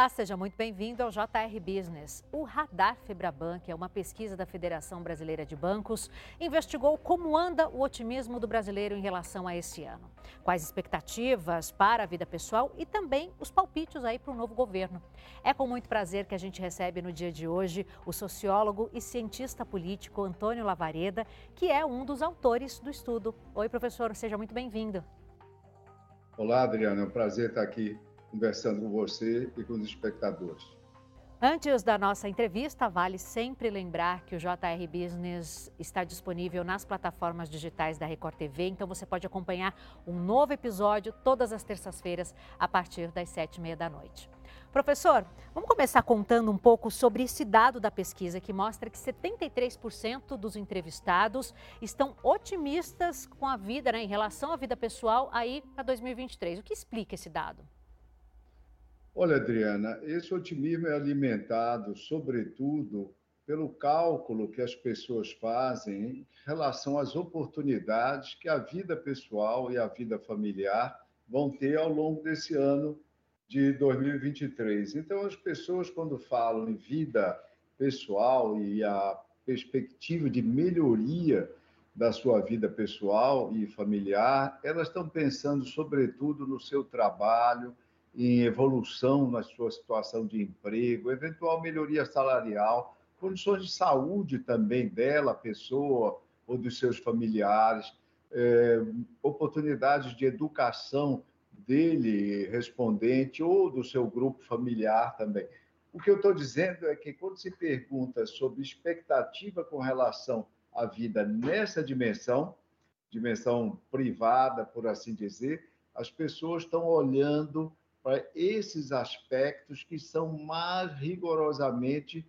Olá, seja muito bem-vindo ao JR Business. O Radar Febraban, que é uma pesquisa da Federação Brasileira de Bancos, investigou como anda o otimismo do brasileiro em relação a esse ano. Quais expectativas para a vida pessoal e também os palpites aí para o novo governo. É com muito prazer que a gente recebe no dia de hoje o sociólogo e cientista político Antônio Lavareda, que é um dos autores do estudo. Oi, professor, seja muito bem-vindo. Olá, Adriana, é um prazer estar aqui conversando com você e com os espectadores. Antes da nossa entrevista, vale sempre lembrar que o JR Business está disponível nas plataformas digitais da Record TV, então você pode acompanhar um novo episódio todas as terças-feiras a partir das sete e meia da noite. Professor, vamos começar contando um pouco sobre esse dado da pesquisa que mostra que 73% dos entrevistados estão otimistas com a vida, né, em relação à vida pessoal aí para 2023. O que explica esse dado? Olha, Adriana, esse otimismo é alimentado, sobretudo, pelo cálculo que as pessoas fazem em relação às oportunidades que a vida pessoal e a vida familiar vão ter ao longo desse ano de 2023. Então, as pessoas, quando falam em vida pessoal e a perspectiva de melhoria da sua vida pessoal e familiar, elas estão pensando, sobretudo, no seu trabalho em evolução na sua situação de emprego, eventual melhoria salarial, condições de saúde também dela, pessoa ou dos seus familiares, é, oportunidades de educação dele respondente ou do seu grupo familiar também. O que eu estou dizendo é que quando se pergunta sobre expectativa com relação à vida nessa dimensão, dimensão privada, por assim dizer, as pessoas estão olhando para esses aspectos que são mais rigorosamente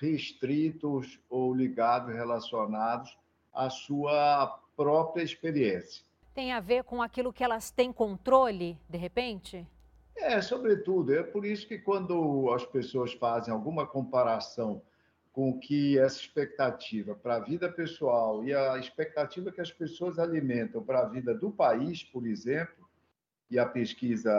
restritos ou ligados, relacionados à sua própria experiência. Tem a ver com aquilo que elas têm controle, de repente? É, sobretudo. É por isso que quando as pessoas fazem alguma comparação com que essa expectativa para a vida pessoal e a expectativa que as pessoas alimentam para a vida do país, por exemplo, e a pesquisa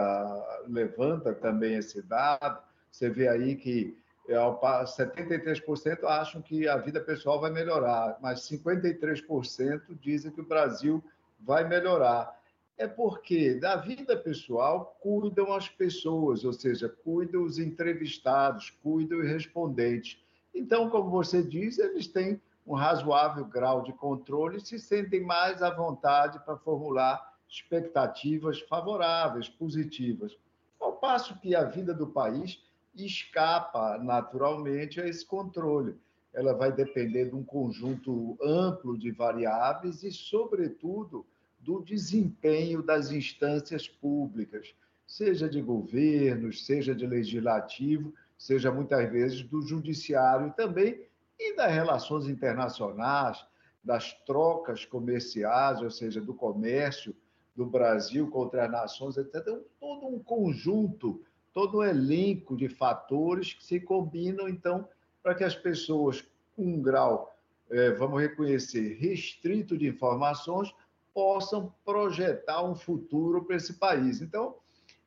levanta também esse dado, você vê aí que 73% é, acham que a vida pessoal vai melhorar, mas 53% dizem que o Brasil vai melhorar. É porque da vida pessoal cuidam as pessoas, ou seja, cuidam os entrevistados, cuidam os respondentes. Então, como você diz, eles têm um razoável grau de controle e se sentem mais à vontade para formular expectativas favoráveis, positivas. Ao passo que a vida do país escapa naturalmente a esse controle. Ela vai depender de um conjunto amplo de variáveis e, sobretudo, do desempenho das instâncias públicas, seja de governos, seja de legislativo, seja muitas vezes do judiciário também, e das relações internacionais, das trocas comerciais, ou seja, do comércio do Brasil contra as nações, etc. Então, todo um conjunto, todo um elenco de fatores que se combinam, então, para que as pessoas com um grau, é, vamos reconhecer, restrito de informações, possam projetar um futuro para esse país. Então,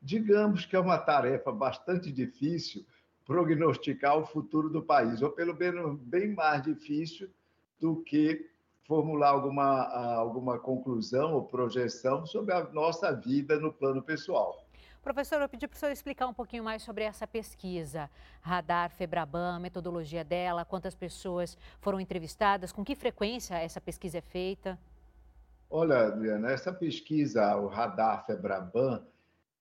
digamos que é uma tarefa bastante difícil prognosticar o futuro do país, ou pelo menos bem mais difícil do que formular alguma, alguma conclusão ou projeção sobre a nossa vida no plano pessoal. Professor, eu pedi para o senhor explicar um pouquinho mais sobre essa pesquisa. Radar, Febraban, metodologia dela, quantas pessoas foram entrevistadas, com que frequência essa pesquisa é feita? Olha, Adriana, essa pesquisa, o Radar Febraban,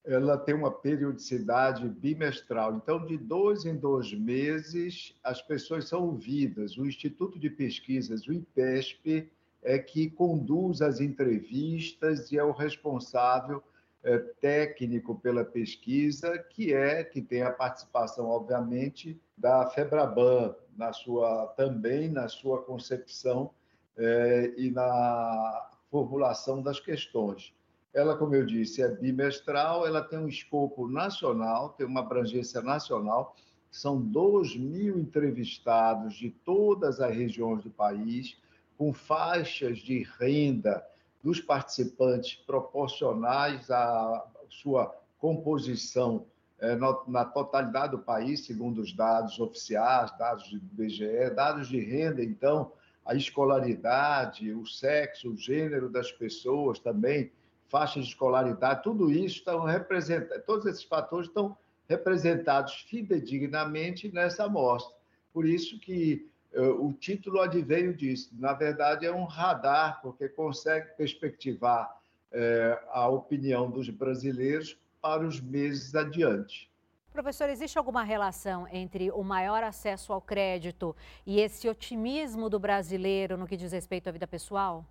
ela tem uma periodicidade bimestral. Então, de dois em dois meses, as pessoas são ouvidas. O Instituto de Pesquisas, o IPESP, é que conduz as entrevistas e é o responsável é, técnico pela pesquisa, que é que tem a participação, obviamente, da Febraban na sua também na sua concepção é, e na formulação das questões. Ela, como eu disse, é bimestral, ela tem um escopo nacional, tem uma abrangência nacional, são 2 mil entrevistados de todas as regiões do país, com faixas de renda dos participantes proporcionais à sua composição é, na totalidade do país, segundo os dados oficiais, dados do IBGE, dados de renda, então, a escolaridade, o sexo, o gênero das pessoas também, faixa de escolaridade, tudo isso estão representados, todos esses fatores estão representados fidedignamente nessa amostra. Por isso que uh, o título adveio disso. Na verdade, é um radar, porque consegue perspectivar uh, a opinião dos brasileiros para os meses adiante. Professor, existe alguma relação entre o maior acesso ao crédito e esse otimismo do brasileiro no que diz respeito à vida pessoal?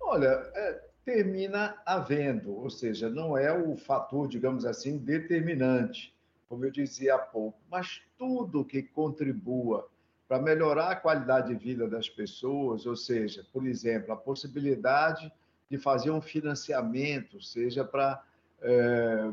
Olha, é, termina havendo, ou seja, não é o fator, digamos assim, determinante, como eu dizia há pouco, mas tudo que contribua para melhorar a qualidade de vida das pessoas, ou seja, por exemplo, a possibilidade de fazer um financiamento, seja para é,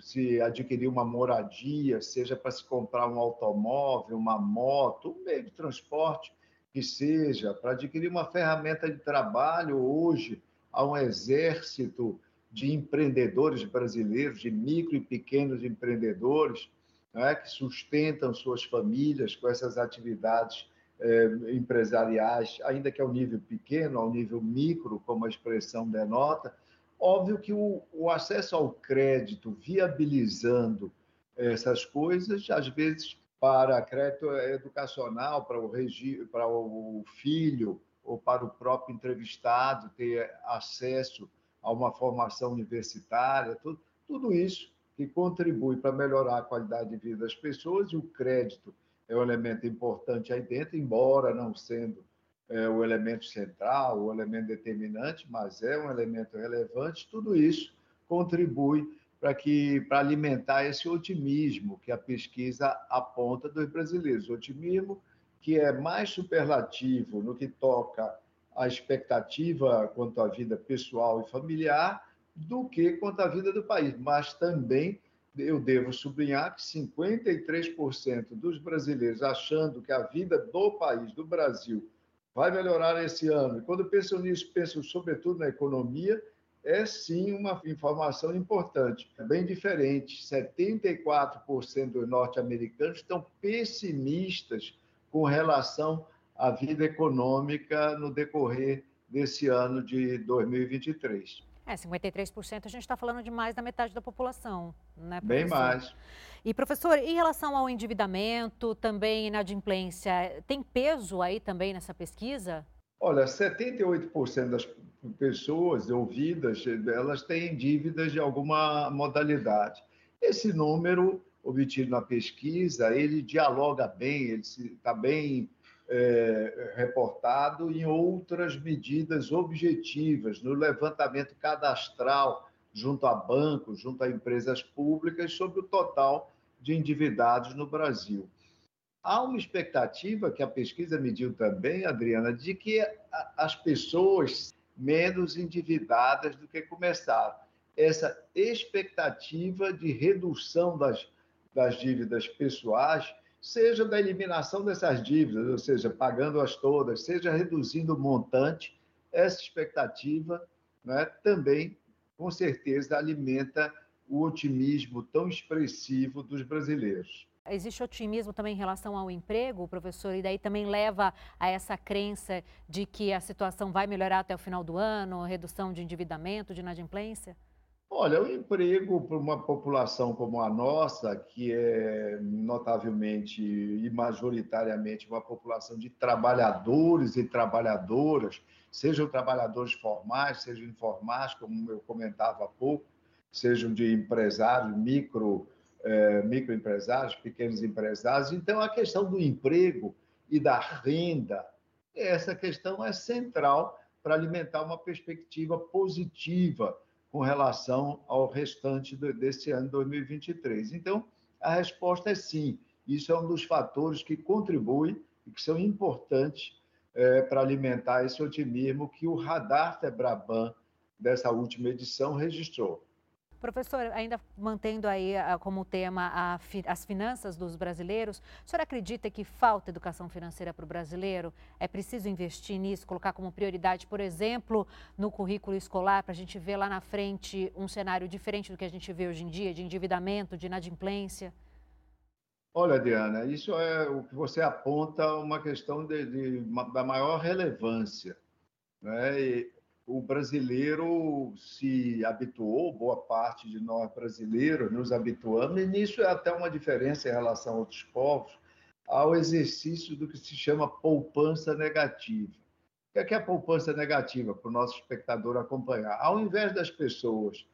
se adquirir uma moradia, seja para se comprar um automóvel, uma moto, um meio de transporte que seja, para adquirir uma ferramenta de trabalho hoje, há um exército de empreendedores brasileiros, de micro e pequenos empreendedores, é, que sustentam suas famílias com essas atividades é, empresariais, ainda que ao nível pequeno, ao nível micro, como a expressão denota. Óbvio que o, o acesso ao crédito, viabilizando essas coisas, às vezes para crédito educacional, para o, regi para o filho ou para o próprio entrevistado ter acesso a uma formação universitária, tudo, tudo isso que contribui para melhorar a qualidade de vida das pessoas e o crédito é um elemento importante aí dentro, embora não sendo é, o elemento central, o elemento determinante, mas é um elemento relevante. Tudo isso contribui para que para alimentar esse otimismo que a pesquisa aponta dos brasileiros, otimismo que é mais superlativo no que toca à expectativa quanto à vida pessoal e familiar do que quanto à vida do país, mas também eu devo sublinhar que 53% dos brasileiros achando que a vida do país, do Brasil, vai melhorar esse ano. E quando pensam nisso, pensam sobretudo na economia, é sim uma informação importante. É bem diferente. 74% dos norte-americanos estão pessimistas com relação à vida econômica no decorrer desse ano de 2023. É, 53% a gente está falando de mais da metade da população, né, professor? Bem mais. E, professor, em relação ao endividamento, também inadimplência, tem peso aí também nessa pesquisa? Olha, 78% das pessoas ouvidas, elas têm dívidas de alguma modalidade. Esse número obtido na pesquisa, ele dialoga bem, ele está bem é, reportado em outras medidas objetivas, no levantamento cadastral junto a bancos, junto a empresas públicas, sobre o total de endividados no Brasil. Há uma expectativa que a pesquisa mediu também, Adriana, de que as pessoas menos endividadas do que começaram. Essa expectativa de redução das das dívidas pessoais, seja da eliminação dessas dívidas, ou seja, pagando-as todas, seja reduzindo o montante, essa expectativa né, também, com certeza, alimenta o otimismo tão expressivo dos brasileiros. Existe otimismo também em relação ao emprego, professor, e daí também leva a essa crença de que a situação vai melhorar até o final do ano, redução de endividamento, de inadimplência? Olha, o emprego para uma população como a nossa, que é notavelmente e majoritariamente uma população de trabalhadores e trabalhadoras, sejam trabalhadores formais, sejam informais, como eu comentava há pouco, sejam de empresários, micro, eh, microempresários, pequenos empresários. Então, a questão do emprego e da renda, essa questão é central para alimentar uma perspectiva positiva com relação ao restante desse ano 2023. Então, a resposta é sim. Isso é um dos fatores que contribui e que são importantes é, para alimentar esse otimismo que o radar Febraban dessa última edição registrou. Professor, ainda mantendo aí ah, como tema as finanças dos brasileiros, o senhor acredita que falta educação financeira para o brasileiro? É preciso investir nisso, colocar como prioridade, por exemplo, no currículo escolar, para a gente ver lá na frente um cenário diferente do que a gente vê hoje em dia, de endividamento, de inadimplência? Olha, Diana, isso é o que você aponta uma questão de, de, da maior relevância. Né? E o brasileiro se habituou, boa parte de nós brasileiros nos habituamos, e nisso é até uma diferença em relação a outros povos, ao exercício do que se chama poupança negativa. O que é, a poupança negativa, para o nosso espectador acompanhar? Ao invés das pessoas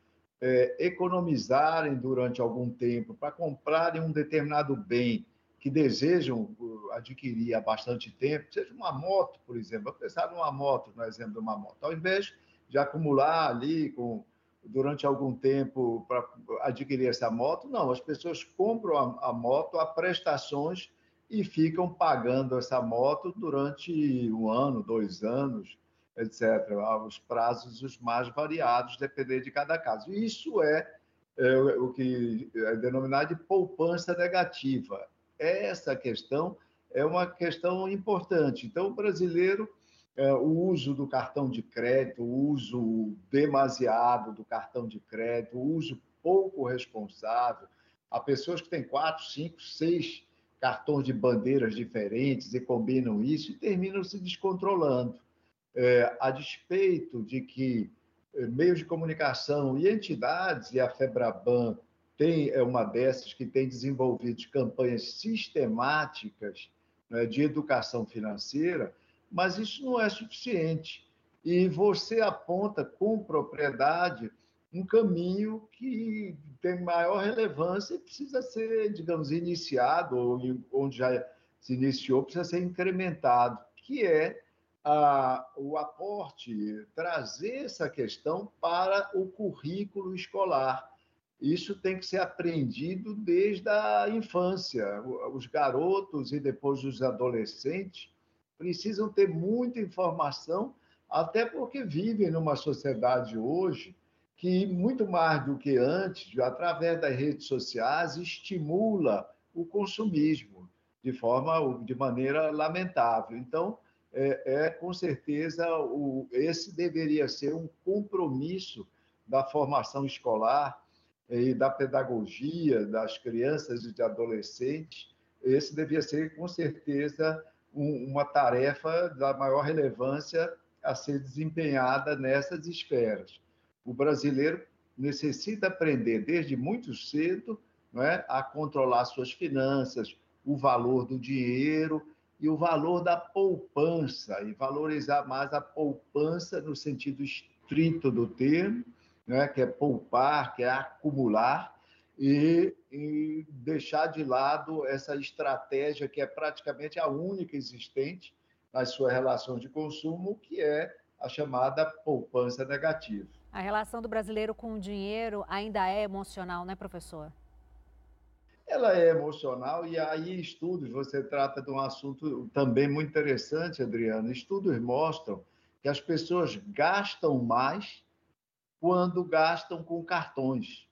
é, economizarem durante algum tempo para comprarem um determinado bem que desejam uh, adquirir há bastante tempo, seja uma moto, por exemplo, pensar numa moto, no exemplo de uma moto, ao invés de acumular ali com, durante algum tempo para adquirir essa moto, não, as pessoas compram a, a moto a prestações e ficam pagando essa moto durante um ano, dois anos, etc. Os prazos os mais variados, dependendo de cada caso. Isso é, é o que é denominado de poupança negativa. Essa questão é uma questão importante. Então, o brasileiro, é, o uso do cartão de crédito, o uso demasiado do cartão de crédito, o uso pouco responsável, há pessoas que têm quatro, cinco, seis cartões de bandeiras diferentes e combinam isso e terminam se descontrolando é, a despeito de que é, meios de comunicação e entidades, e a FEBRABAN tem, é uma dessas que tem desenvolvido campanhas sistemáticas né, de educação financeira, mas isso não é suficiente. E você aponta com propriedade um caminho que tem maior relevância e precisa ser, digamos, iniciado, ou onde já se iniciou, precisa ser incrementado, que é a, o aporte, trazer essa questão para o currículo escolar. Isso tem que ser aprendido desde a infância. Os garotos e depois os adolescentes precisam ter muita informação, até porque vivem numa sociedade hoje que, muito mais do que antes, através das redes sociais, estimula o consumismo de forma, de maneira lamentável. Então, é, é com certeza o, esse deveria ser um compromisso da formação escolar e da pedagogia das crianças e de adolescentes. Esse devia ser com certeza um, uma tarefa da maior relevância a ser desempenhada nessas esferas. O brasileiro necessita aprender desde muito cedo é, a controlar suas finanças, o valor do dinheiro e o valor da poupança, e valorizar mais a poupança no sentido estrito do termo, né, que é poupar, que é acumular, e, e deixar de lado essa estratégia que é praticamente a única existente nas suas relações de consumo, que é a chamada poupança negativa. A relação do brasileiro com o dinheiro ainda é emocional, né, professor? ela é emocional e aí estudos, você trata de um assunto também muito interessante, Adriana. Estudos mostram que as pessoas gastam mais quando gastam com cartões,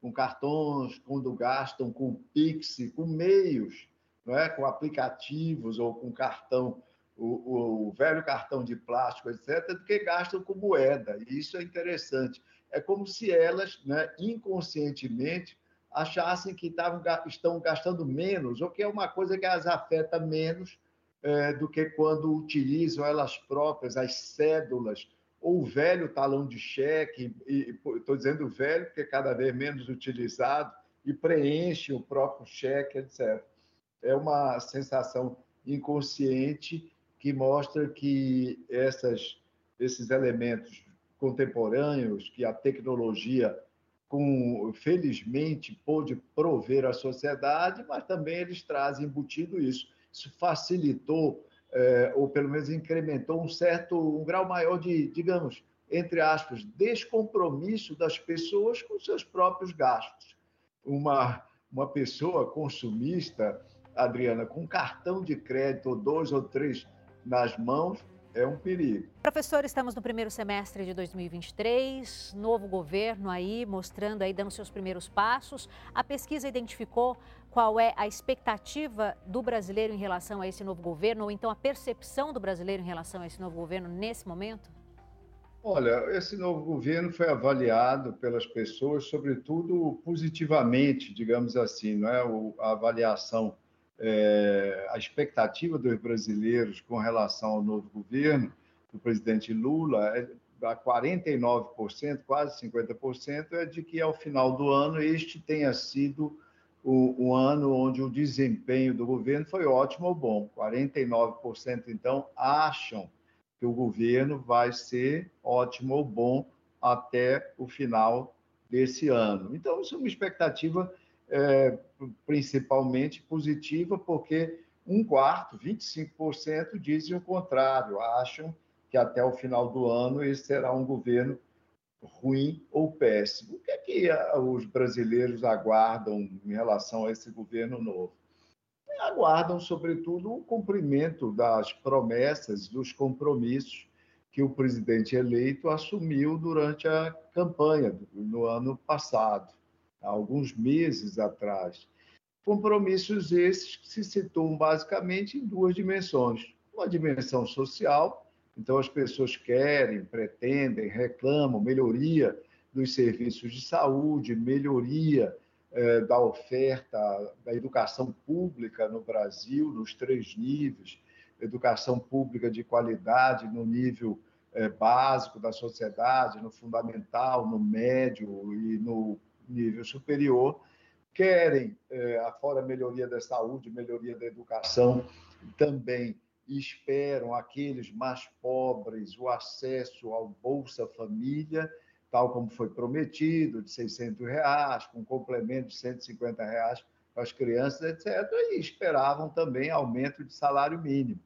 com cartões, quando gastam com Pix, com meios, não é? com aplicativos ou com cartão, o, o velho cartão de plástico, etc., do que gastam com moeda. E isso é interessante. É como se elas, né, inconscientemente, achassem que tavam, estão gastando menos, ou que é uma coisa que as afeta menos é, do que quando utilizam elas próprias, as cédulas, ou o velho talão de cheque, estou dizendo velho porque é cada vez menos utilizado, e preenche o próprio cheque, etc. É uma sensação inconsciente que mostra que essas, esses elementos contemporâneos que a tecnologia com, felizmente, pôde prover à sociedade, mas também eles trazem embutido isso. Isso facilitou, é, ou pelo menos incrementou um certo, um grau maior de, digamos, entre aspas, descompromisso das pessoas com seus próprios gastos. Uma, uma pessoa consumista, Adriana, com cartão de crédito, dois ou três nas mãos, é um perigo. Professor, estamos no primeiro semestre de 2023, novo governo aí, mostrando aí, dando seus primeiros passos. A pesquisa identificou qual é a expectativa do brasileiro em relação a esse novo governo, ou então a percepção do brasileiro em relação a esse novo governo nesse momento? Olha, esse novo governo foi avaliado pelas pessoas, sobretudo positivamente, digamos assim, não é? a avaliação é, a expectativa dos brasileiros com relação ao novo governo do presidente Lula é a 49%, quase 50%, é de que ao final do ano este tenha sido o, o ano onde o desempenho do governo foi ótimo ou bom. 49% então acham que o governo vai ser ótimo ou bom até o final desse ano. Então, isso é uma expectativa é, principalmente positiva, porque um quarto, 25%, dizem o contrário, acham que até o final do ano esse será um governo ruim ou péssimo. O que é que os brasileiros aguardam em relação a esse governo novo? Aguardam, sobretudo, o cumprimento das promessas, dos compromissos que o presidente eleito assumiu durante a campanha no ano passado há alguns meses atrás. Compromissos esses que se situam basicamente em duas dimensões. Uma dimensão social, então as pessoas querem, pretendem, reclamam melhoria dos serviços de saúde, melhoria eh, da oferta da educação pública no Brasil, nos três níveis, educação pública de qualidade no nível eh, básico da sociedade, no fundamental, no médio e no nível superior, querem, é, afora melhoria da saúde, melhoria da educação, também esperam aqueles mais pobres o acesso ao Bolsa Família, tal como foi prometido, de 600 reais, com complemento de 150 reais para as crianças, etc. E esperavam também aumento de salário mínimo,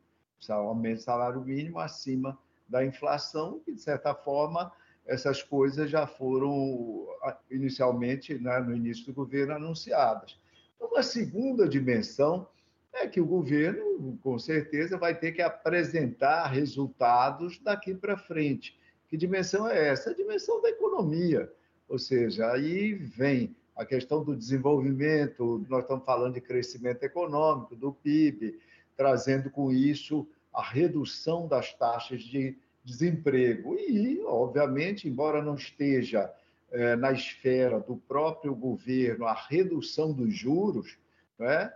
aumento de salário mínimo acima da inflação, que, de certa forma, essas coisas já foram inicialmente, né, no início do governo, anunciadas. Então, segunda dimensão é que o governo, com certeza, vai ter que apresentar resultados daqui para frente. Que dimensão é essa? A dimensão da economia. Ou seja, aí vem a questão do desenvolvimento, nós estamos falando de crescimento econômico, do PIB, trazendo com isso a redução das taxas de desemprego. E, obviamente, embora não esteja é, na esfera do próprio governo a redução dos juros, né?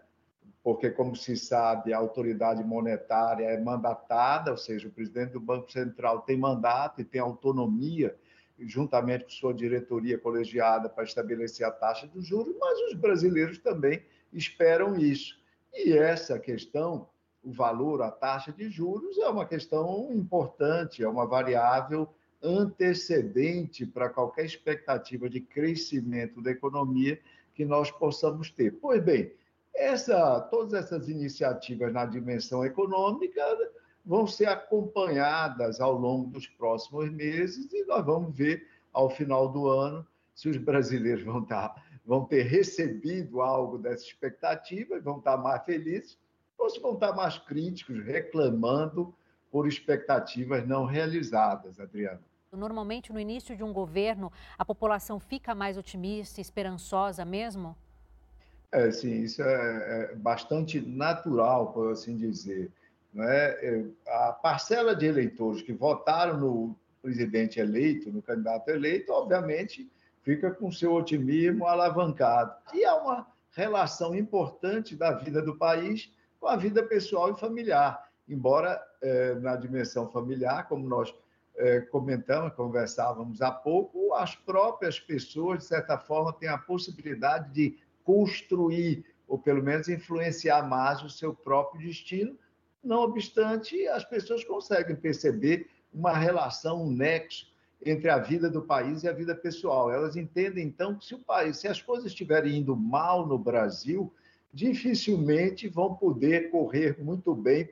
porque, como se sabe, a autoridade monetária é mandatada, ou seja, o presidente do Banco Central tem mandato e tem autonomia, juntamente com sua diretoria colegiada, para estabelecer a taxa dos juros, mas os brasileiros também esperam isso. E essa questão o valor, a taxa de juros, é uma questão importante, é uma variável antecedente para qualquer expectativa de crescimento da economia que nós possamos ter. Pois bem, essa, todas essas iniciativas na dimensão econômica vão ser acompanhadas ao longo dos próximos meses e nós vamos ver ao final do ano se os brasileiros vão, estar, vão ter recebido algo dessa expectativa e vão estar mais felizes ou se vão estar mais críticos, reclamando por expectativas não realizadas, Adriana. Normalmente, no início de um governo, a população fica mais otimista, esperançosa mesmo? É, sim, isso é, é bastante natural, por assim dizer. Não é? é? A parcela de eleitores que votaram no presidente eleito, no candidato eleito, obviamente fica com seu otimismo alavancado. E há uma relação importante da vida do país com a vida pessoal e familiar. Embora é, na dimensão familiar, como nós é, comentamos, conversávamos há pouco, as próprias pessoas, de certa forma, têm a possibilidade de construir, ou pelo menos influenciar mais o seu próprio destino. Não obstante, as pessoas conseguem perceber uma relação, um nexo entre a vida do país e a vida pessoal. Elas entendem, então, que se o país, se as coisas estiverem indo mal no Brasil, dificilmente vão poder correr muito bem,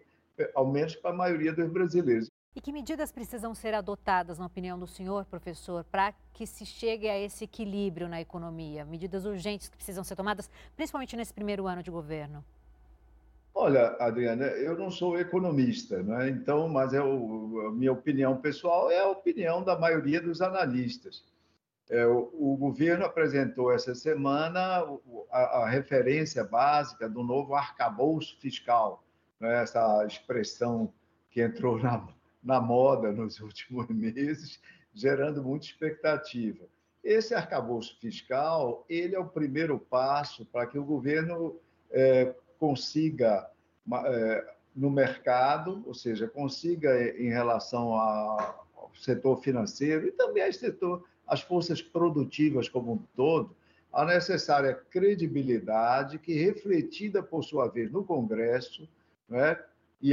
ao menos para a maioria dos brasileiros. E que medidas precisam ser adotadas, na opinião do senhor, professor, para que se chegue a esse equilíbrio na economia? Medidas urgentes que precisam ser tomadas, principalmente nesse primeiro ano de governo? Olha, Adriana, eu não sou economista, né? então, mas é o, a minha opinião pessoal é a opinião da maioria dos analistas. É, o, o, governo apresentou essa semana a, a, referência básica do novo arcabouço fiscal, né? essa expressão que entrou na, na moda nos últimos meses, gerando muita expectativa. Esse arcabouço fiscal, ele é o primeiro passo para que o governo é, consiga, é, no mercado, ou seja, consiga em relação ao setor financeiro e também ao setor, as forças produtivas como um todo, a necessária credibilidade que, refletida por sua vez no Congresso, né, e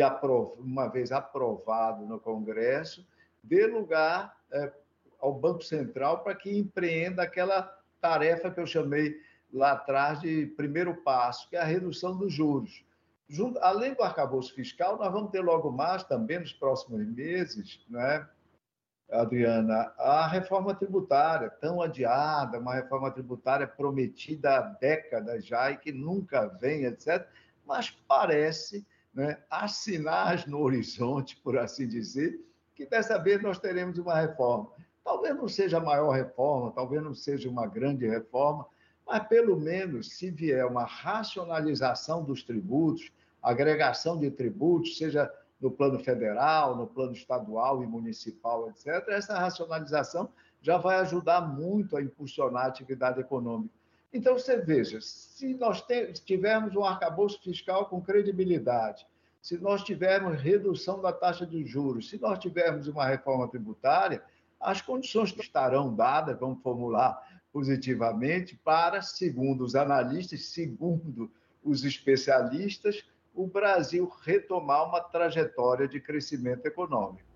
uma vez aprovado no Congresso, dê lugar é, ao Banco Central para que empreenda aquela tarefa que eu chamei lá atrás de primeiro passo, que é a redução dos juros. Junto, além do arcabouço fiscal, nós vamos ter logo mais, também nos próximos meses, né, Adriana, a reforma tributária, tão adiada, uma reforma tributária prometida há décadas já e que nunca vem, etc., mas parece né, assinar no horizonte, por assim dizer, que dessa vez nós teremos uma reforma. Talvez não seja a maior reforma, talvez não seja uma grande reforma, mas pelo menos se vier uma racionalização dos tributos, agregação de tributos, seja no plano federal, no plano estadual e municipal, etc., essa racionalização já vai ajudar muito a impulsionar a atividade econômica. Então, você veja, se nós tivermos um arcabouço fiscal com credibilidade, se nós tivermos redução da taxa de juros, se nós tivermos uma reforma tributária, as condições estarão dadas, vamos formular positivamente, para, segundo os analistas, segundo os especialistas, o Brasil retomar uma trajetória de crescimento econômico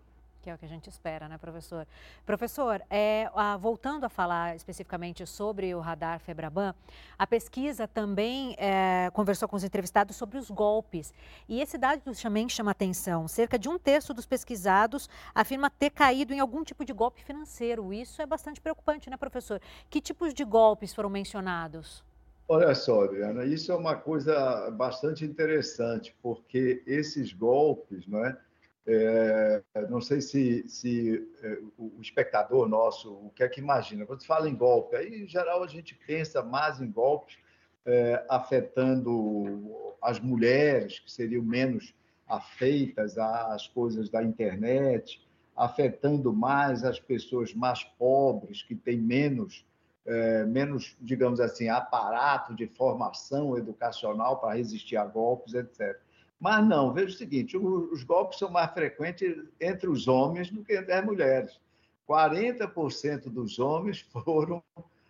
que é o que a gente espera, né, professor? Professor, é, a, voltando a falar especificamente sobre o radar Febraban, a pesquisa também é, conversou com os entrevistados sobre os golpes. E esse dado também chama atenção. Cerca de um terço dos pesquisados afirma ter caído em algum tipo de golpe financeiro. Isso é bastante preocupante, né, professor? Que tipos de golpes foram mencionados? Olha só, Adriana, isso é uma coisa bastante interessante, porque esses golpes, não é? É, não sei se, se é, o espectador nosso, o que é que imagina? Quando se fala em golpe, aí em geral a gente pensa mais em golpes é, afetando as mulheres, que seriam menos afeitas às coisas da internet, afetando mais as pessoas mais pobres, que têm menos, é, menos digamos assim, aparato de formação educacional para resistir a golpes, etc. Mas não, veja o seguinte: os golpes são mais frequentes entre os homens do que entre as mulheres. 40% dos homens foram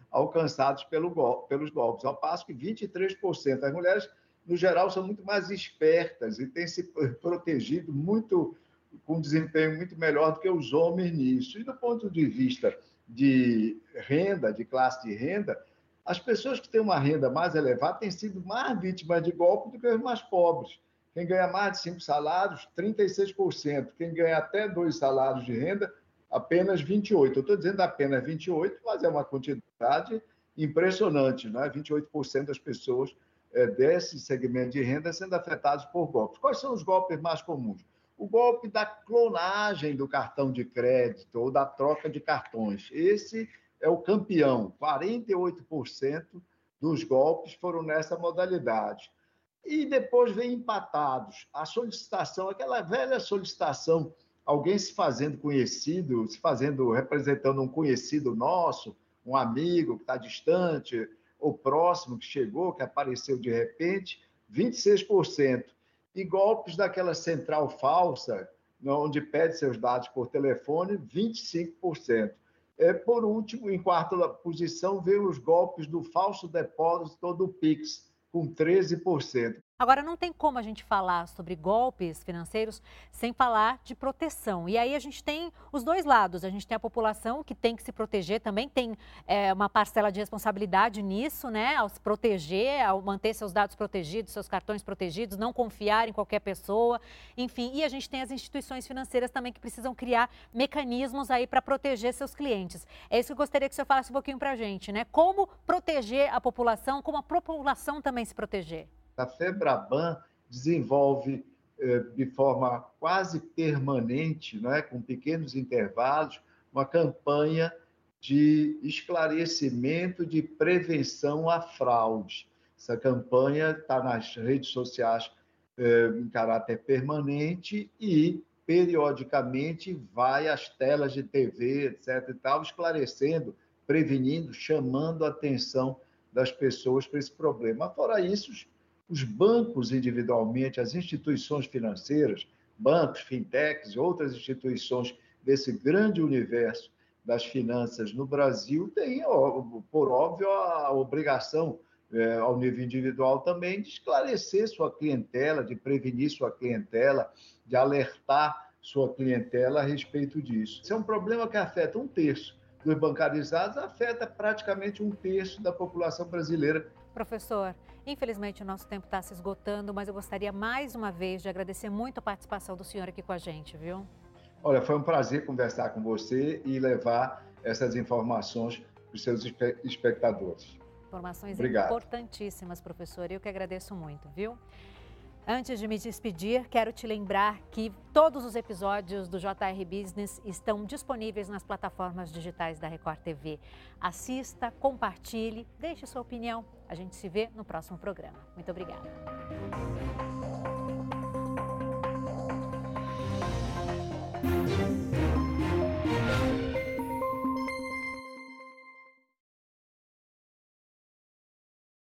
alcançados pelo pelos golpes, ao passo que 23%. As mulheres, no geral, são muito mais espertas e têm se protegido muito, com desempenho muito melhor do que os homens nisso. E do ponto de vista de renda, de classe de renda, as pessoas que têm uma renda mais elevada têm sido mais vítimas de golpe do que os mais pobres. Quem ganha mais de cinco salários, 36%. Quem ganha até dois salários de renda, apenas 28%. Eu estou dizendo apenas 28%, mas é uma quantidade impressionante, né? 28% das pessoas é, desse segmento de renda sendo afetados por golpes. Quais são os golpes mais comuns? O golpe da clonagem do cartão de crédito ou da troca de cartões. Esse é o campeão. 48% dos golpes foram nessa modalidade e depois vem empatados. A solicitação, aquela velha solicitação, alguém se fazendo conhecido, se fazendo, representando um conhecido nosso, um amigo que está distante, ou próximo que chegou, que apareceu de repente, 26%. E golpes daquela central falsa, onde pede seus dados por telefone, 25%. É, por último, em quarta posição, vem os golpes do falso depósito do PIX, com 13%. Agora, não tem como a gente falar sobre golpes financeiros sem falar de proteção. E aí a gente tem os dois lados. A gente tem a população que tem que se proteger, também tem é, uma parcela de responsabilidade nisso, né? Ao se proteger, ao manter seus dados protegidos, seus cartões protegidos, não confiar em qualquer pessoa, enfim. E a gente tem as instituições financeiras também que precisam criar mecanismos aí para proteger seus clientes. É isso que eu gostaria que o senhor falasse um pouquinho para a gente, né? Como proteger a população, como a população também se proteger a FEBRABAN desenvolve eh, de forma quase permanente, né, com pequenos intervalos, uma campanha de esclarecimento de prevenção à fraude. Essa campanha está nas redes sociais eh, em caráter permanente e periodicamente vai às telas de TV, etc. e tal, esclarecendo, prevenindo, chamando a atenção das pessoas para esse problema. Fora isso, bancos individualmente, as instituições financeiras, bancos, fintechs e outras instituições desse grande universo das finanças no Brasil têm, por óbvio, a obrigação, é, ao nível individual também, de esclarecer sua clientela, de prevenir sua clientela, de alertar sua clientela a respeito disso. Isso é um problema que afeta um terço dos bancarizados, afeta praticamente um terço da população brasileira. Professor, infelizmente o nosso tempo está se esgotando, mas eu gostaria mais uma vez de agradecer muito a participação do senhor aqui com a gente, viu? Olha, foi um prazer conversar com você e levar essas informações para os seus espectadores. Informações Obrigado. importantíssimas, professor. Eu que agradeço muito, viu? Antes de me despedir, quero te lembrar que todos os episódios do JR Business estão disponíveis nas plataformas digitais da Record TV. Assista, compartilhe, deixe sua opinião. A gente se vê no próximo programa. Muito obrigada.